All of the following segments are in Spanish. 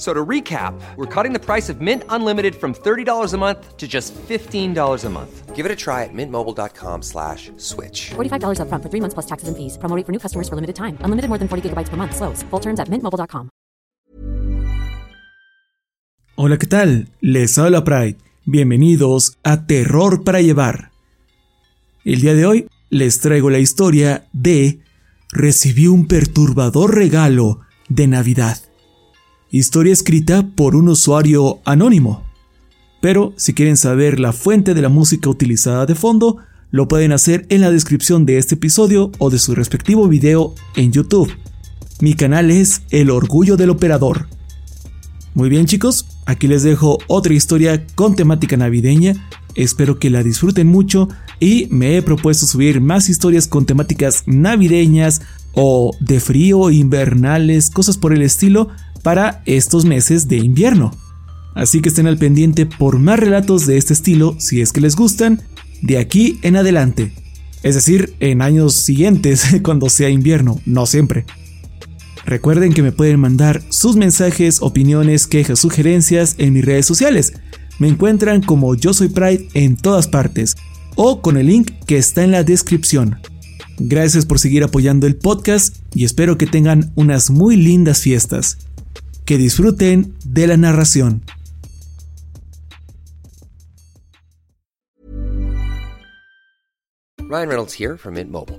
So to recap, we're cutting the price of Mint Unlimited from $30 a month to just $15 a month. Give it a try at mintmobile.com slash switch. $45 upfront for three months plus taxes and fees. Promo for new customers for limited time. Unlimited more than 40 gigabytes per month. Slows. Full terms at mintmobile.com. Hola, ¿qué tal? Les habla Pride. Bienvenidos a Terror para Llevar. El día de hoy les traigo la historia de Recibí un perturbador regalo de Navidad. Historia escrita por un usuario anónimo. Pero si quieren saber la fuente de la música utilizada de fondo, lo pueden hacer en la descripción de este episodio o de su respectivo video en YouTube. Mi canal es El Orgullo del Operador. Muy bien chicos, aquí les dejo otra historia con temática navideña, espero que la disfruten mucho y me he propuesto subir más historias con temáticas navideñas o de frío, invernales, cosas por el estilo para estos meses de invierno. Así que estén al pendiente por más relatos de este estilo si es que les gustan de aquí en adelante. Es decir, en años siguientes cuando sea invierno, no siempre. Recuerden que me pueden mandar sus mensajes, opiniones, quejas, sugerencias en mis redes sociales. Me encuentran como Yo Soy Pride en todas partes o con el link que está en la descripción. Gracias por seguir apoyando el podcast y espero que tengan unas muy lindas fiestas. Que disfruten de la narración. Ryan Reynolds here from Mint Mobile.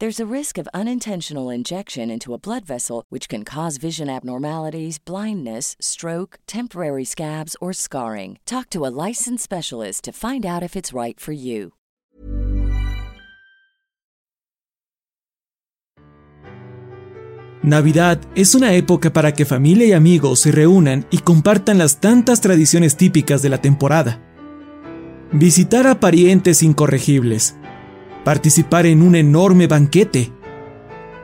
There's a risk of unintentional injection into a blood vessel, which can cause vision abnormalities, blindness, stroke, temporary scabs, or scarring. Talk to a licensed specialist to find out if it's right for you. Navidad es una época para que familia y amigos se reúnan y compartan las tantas tradiciones típicas de la temporada. Visitar a parientes incorregibles, participar en un enorme banquete,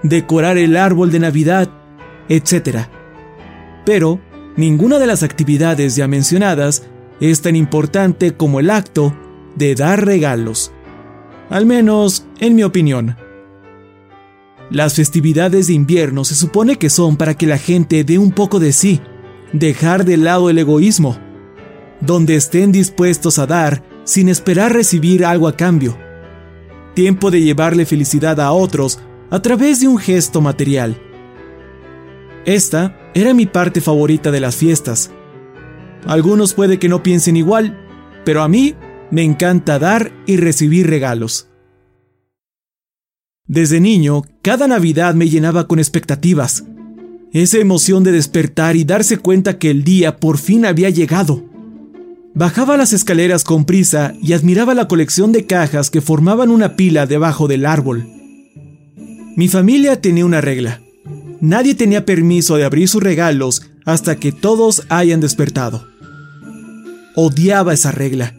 decorar el árbol de Navidad, etc. Pero ninguna de las actividades ya mencionadas es tan importante como el acto de dar regalos. Al menos en mi opinión. Las festividades de invierno se supone que son para que la gente dé un poco de sí, dejar de lado el egoísmo, donde estén dispuestos a dar sin esperar recibir algo a cambio. Tiempo de llevarle felicidad a otros a través de un gesto material. Esta era mi parte favorita de las fiestas. Algunos puede que no piensen igual, pero a mí me encanta dar y recibir regalos. Desde niño, cada Navidad me llenaba con expectativas. Esa emoción de despertar y darse cuenta que el día por fin había llegado. Bajaba las escaleras con prisa y admiraba la colección de cajas que formaban una pila debajo del árbol. Mi familia tenía una regla. Nadie tenía permiso de abrir sus regalos hasta que todos hayan despertado. Odiaba esa regla.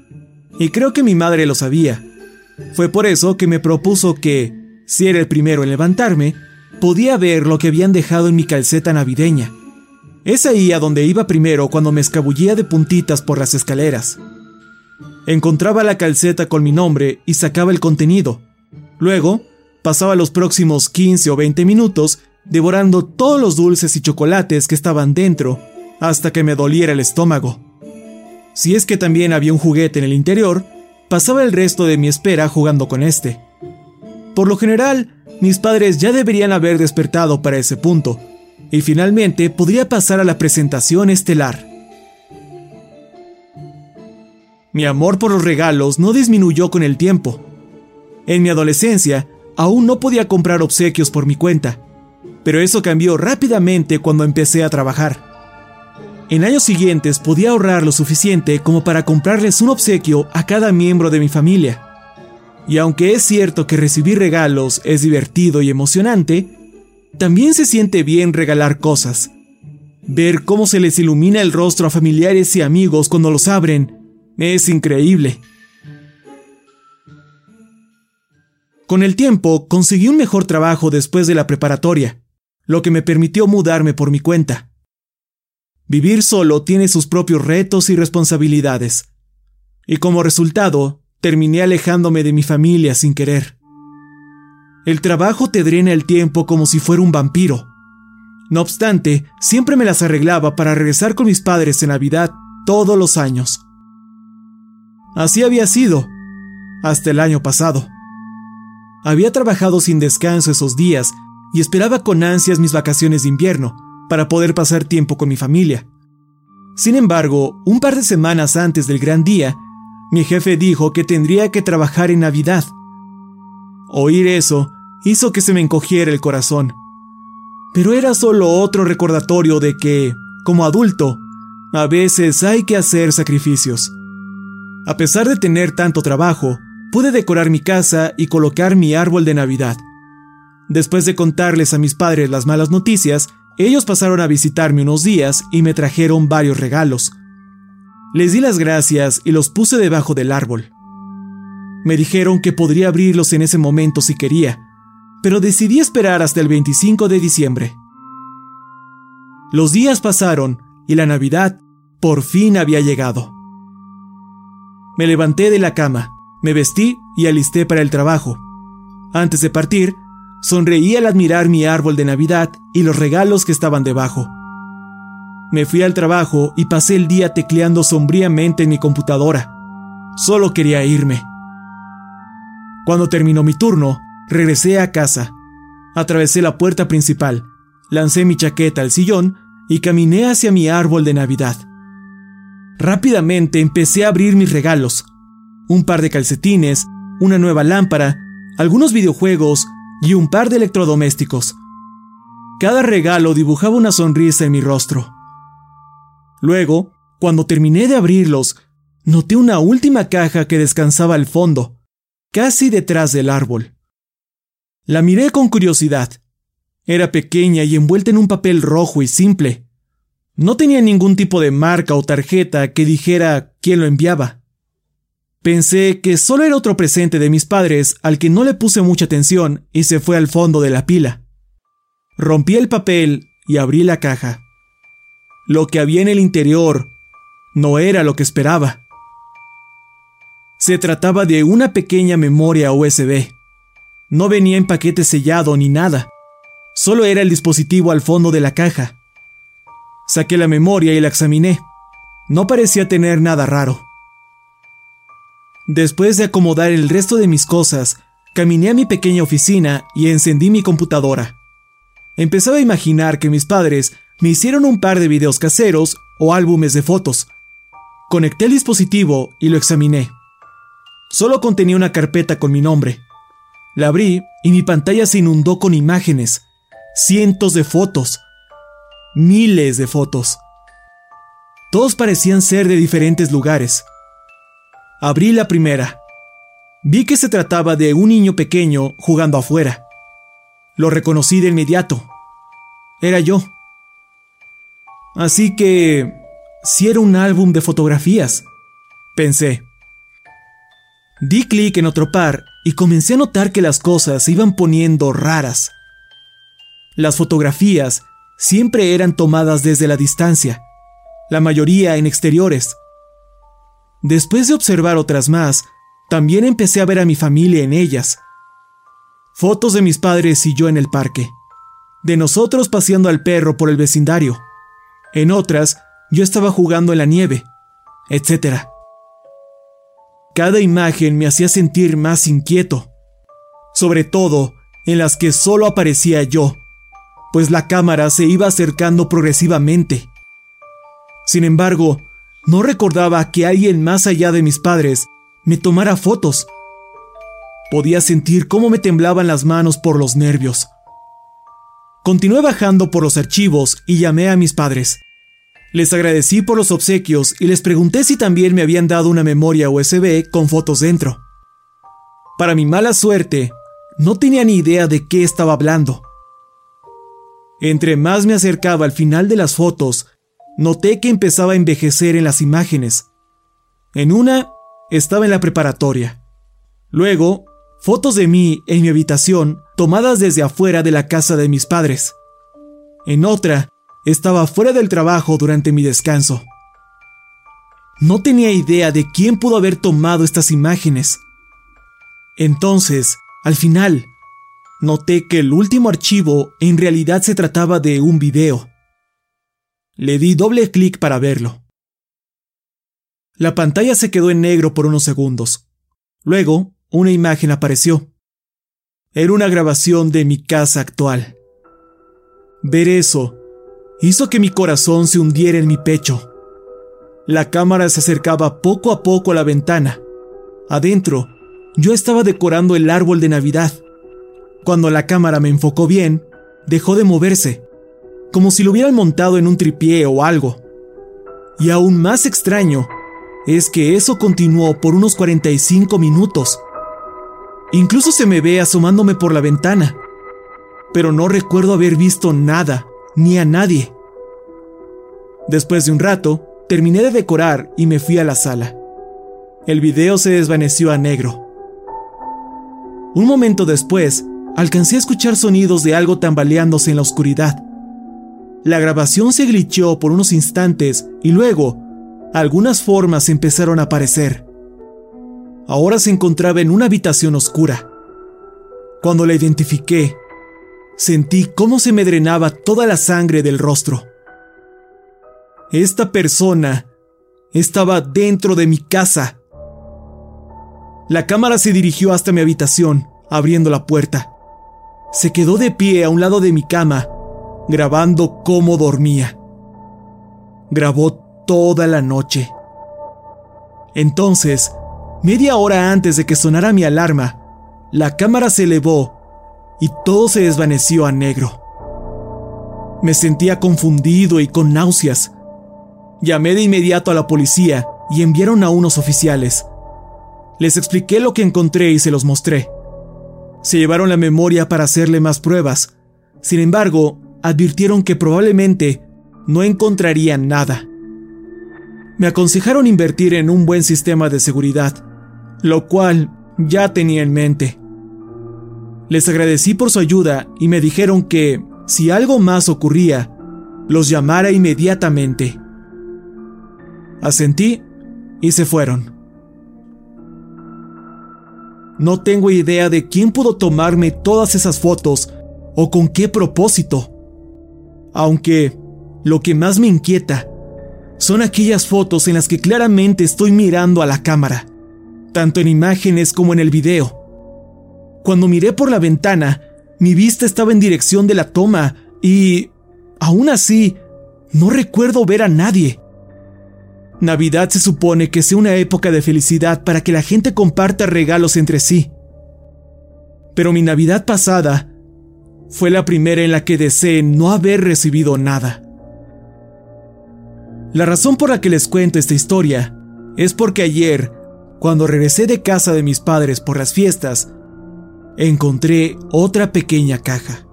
Y creo que mi madre lo sabía. Fue por eso que me propuso que, si era el primero en levantarme, podía ver lo que habían dejado en mi calceta navideña. Es ahí a donde iba primero cuando me escabullía de puntitas por las escaleras. Encontraba la calceta con mi nombre y sacaba el contenido. Luego, pasaba los próximos 15 o 20 minutos devorando todos los dulces y chocolates que estaban dentro hasta que me doliera el estómago. Si es que también había un juguete en el interior, pasaba el resto de mi espera jugando con este. Por lo general, mis padres ya deberían haber despertado para ese punto, y finalmente podría pasar a la presentación estelar. Mi amor por los regalos no disminuyó con el tiempo. En mi adolescencia, aún no podía comprar obsequios por mi cuenta, pero eso cambió rápidamente cuando empecé a trabajar. En años siguientes podía ahorrar lo suficiente como para comprarles un obsequio a cada miembro de mi familia. Y aunque es cierto que recibir regalos es divertido y emocionante, también se siente bien regalar cosas. Ver cómo se les ilumina el rostro a familiares y amigos cuando los abren es increíble. Con el tiempo conseguí un mejor trabajo después de la preparatoria, lo que me permitió mudarme por mi cuenta. Vivir solo tiene sus propios retos y responsabilidades, y como resultado terminé alejándome de mi familia sin querer. El trabajo te drena el tiempo como si fuera un vampiro. No obstante, siempre me las arreglaba para regresar con mis padres en Navidad todos los años. Así había sido, hasta el año pasado. Había trabajado sin descanso esos días y esperaba con ansias mis vacaciones de invierno para poder pasar tiempo con mi familia. Sin embargo, un par de semanas antes del gran día, mi jefe dijo que tendría que trabajar en Navidad. Oír eso hizo que se me encogiera el corazón. Pero era solo otro recordatorio de que, como adulto, a veces hay que hacer sacrificios. A pesar de tener tanto trabajo, pude decorar mi casa y colocar mi árbol de Navidad. Después de contarles a mis padres las malas noticias, ellos pasaron a visitarme unos días y me trajeron varios regalos. Les di las gracias y los puse debajo del árbol. Me dijeron que podría abrirlos en ese momento si quería, pero decidí esperar hasta el 25 de diciembre. Los días pasaron y la Navidad por fin había llegado. Me levanté de la cama, me vestí y alisté para el trabajo. Antes de partir, sonreí al admirar mi árbol de Navidad y los regalos que estaban debajo. Me fui al trabajo y pasé el día tecleando sombríamente en mi computadora. Solo quería irme. Cuando terminó mi turno, regresé a casa. Atravesé la puerta principal, lancé mi chaqueta al sillón y caminé hacia mi árbol de Navidad. Rápidamente empecé a abrir mis regalos. Un par de calcetines, una nueva lámpara, algunos videojuegos y un par de electrodomésticos. Cada regalo dibujaba una sonrisa en mi rostro. Luego, cuando terminé de abrirlos, noté una última caja que descansaba al fondo, casi detrás del árbol. La miré con curiosidad. Era pequeña y envuelta en un papel rojo y simple. No tenía ningún tipo de marca o tarjeta que dijera quién lo enviaba. Pensé que solo era otro presente de mis padres al que no le puse mucha atención y se fue al fondo de la pila. Rompí el papel y abrí la caja. Lo que había en el interior no era lo que esperaba. Se trataba de una pequeña memoria USB. No venía en paquete sellado ni nada. Solo era el dispositivo al fondo de la caja. Saqué la memoria y la examiné. No parecía tener nada raro. Después de acomodar el resto de mis cosas, caminé a mi pequeña oficina y encendí mi computadora. Empezaba a imaginar que mis padres me hicieron un par de videos caseros o álbumes de fotos. Conecté el dispositivo y lo examiné. Solo contenía una carpeta con mi nombre. La abrí y mi pantalla se inundó con imágenes, cientos de fotos, miles de fotos. Todos parecían ser de diferentes lugares. Abrí la primera. Vi que se trataba de un niño pequeño jugando afuera. Lo reconocí de inmediato. Era yo. Así que... si era un álbum de fotografías, pensé. Di clic en otro par y comencé a notar que las cosas se iban poniendo raras. Las fotografías siempre eran tomadas desde la distancia, la mayoría en exteriores. Después de observar otras más, también empecé a ver a mi familia en ellas. Fotos de mis padres y yo en el parque, de nosotros paseando al perro por el vecindario. En otras, yo estaba jugando en la nieve, etc. Cada imagen me hacía sentir más inquieto, sobre todo en las que solo aparecía yo, pues la cámara se iba acercando progresivamente. Sin embargo, no recordaba que alguien más allá de mis padres me tomara fotos. Podía sentir cómo me temblaban las manos por los nervios. Continué bajando por los archivos y llamé a mis padres. Les agradecí por los obsequios y les pregunté si también me habían dado una memoria USB con fotos dentro. Para mi mala suerte, no tenía ni idea de qué estaba hablando. Entre más me acercaba al final de las fotos, noté que empezaba a envejecer en las imágenes. En una, estaba en la preparatoria. Luego, fotos de mí en mi habitación tomadas desde afuera de la casa de mis padres. En otra, estaba fuera del trabajo durante mi descanso. No tenía idea de quién pudo haber tomado estas imágenes. Entonces, al final, noté que el último archivo en realidad se trataba de un video. Le di doble clic para verlo. La pantalla se quedó en negro por unos segundos. Luego, una imagen apareció. Era una grabación de mi casa actual. Ver eso hizo que mi corazón se hundiera en mi pecho. La cámara se acercaba poco a poco a la ventana. Adentro, yo estaba decorando el árbol de Navidad. Cuando la cámara me enfocó bien, dejó de moverse, como si lo hubieran montado en un tripié o algo. Y aún más extraño es que eso continuó por unos 45 minutos. Incluso se me ve asomándome por la ventana, pero no recuerdo haber visto nada ni a nadie. Después de un rato, terminé de decorar y me fui a la sala. El video se desvaneció a negro. Un momento después, alcancé a escuchar sonidos de algo tambaleándose en la oscuridad. La grabación se glitchó por unos instantes y luego, algunas formas empezaron a aparecer. Ahora se encontraba en una habitación oscura. Cuando la identifiqué, sentí cómo se me drenaba toda la sangre del rostro. Esta persona estaba dentro de mi casa. La cámara se dirigió hasta mi habitación, abriendo la puerta se quedó de pie a un lado de mi cama, grabando cómo dormía. Grabó toda la noche. Entonces, media hora antes de que sonara mi alarma, la cámara se elevó y todo se desvaneció a negro. Me sentía confundido y con náuseas. Llamé de inmediato a la policía y enviaron a unos oficiales. Les expliqué lo que encontré y se los mostré se llevaron la memoria para hacerle más pruebas. Sin embargo, advirtieron que probablemente no encontrarían nada. Me aconsejaron invertir en un buen sistema de seguridad, lo cual ya tenía en mente. Les agradecí por su ayuda y me dijeron que, si algo más ocurría, los llamara inmediatamente. Asentí y se fueron. No tengo idea de quién pudo tomarme todas esas fotos o con qué propósito. Aunque lo que más me inquieta son aquellas fotos en las que claramente estoy mirando a la cámara, tanto en imágenes como en el video. Cuando miré por la ventana, mi vista estaba en dirección de la toma y, aún así, no recuerdo ver a nadie. Navidad se supone que sea una época de felicidad para que la gente comparta regalos entre sí. Pero mi Navidad pasada fue la primera en la que deseé no haber recibido nada. La razón por la que les cuento esta historia es porque ayer, cuando regresé de casa de mis padres por las fiestas, encontré otra pequeña caja.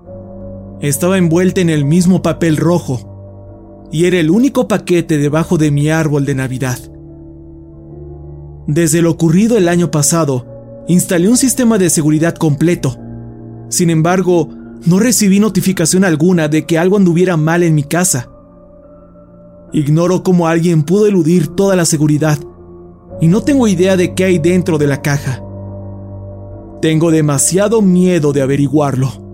Estaba envuelta en el mismo papel rojo y era el único paquete debajo de mi árbol de Navidad. Desde lo ocurrido el año pasado, instalé un sistema de seguridad completo. Sin embargo, no recibí notificación alguna de que algo anduviera mal en mi casa. Ignoro cómo alguien pudo eludir toda la seguridad y no tengo idea de qué hay dentro de la caja. Tengo demasiado miedo de averiguarlo.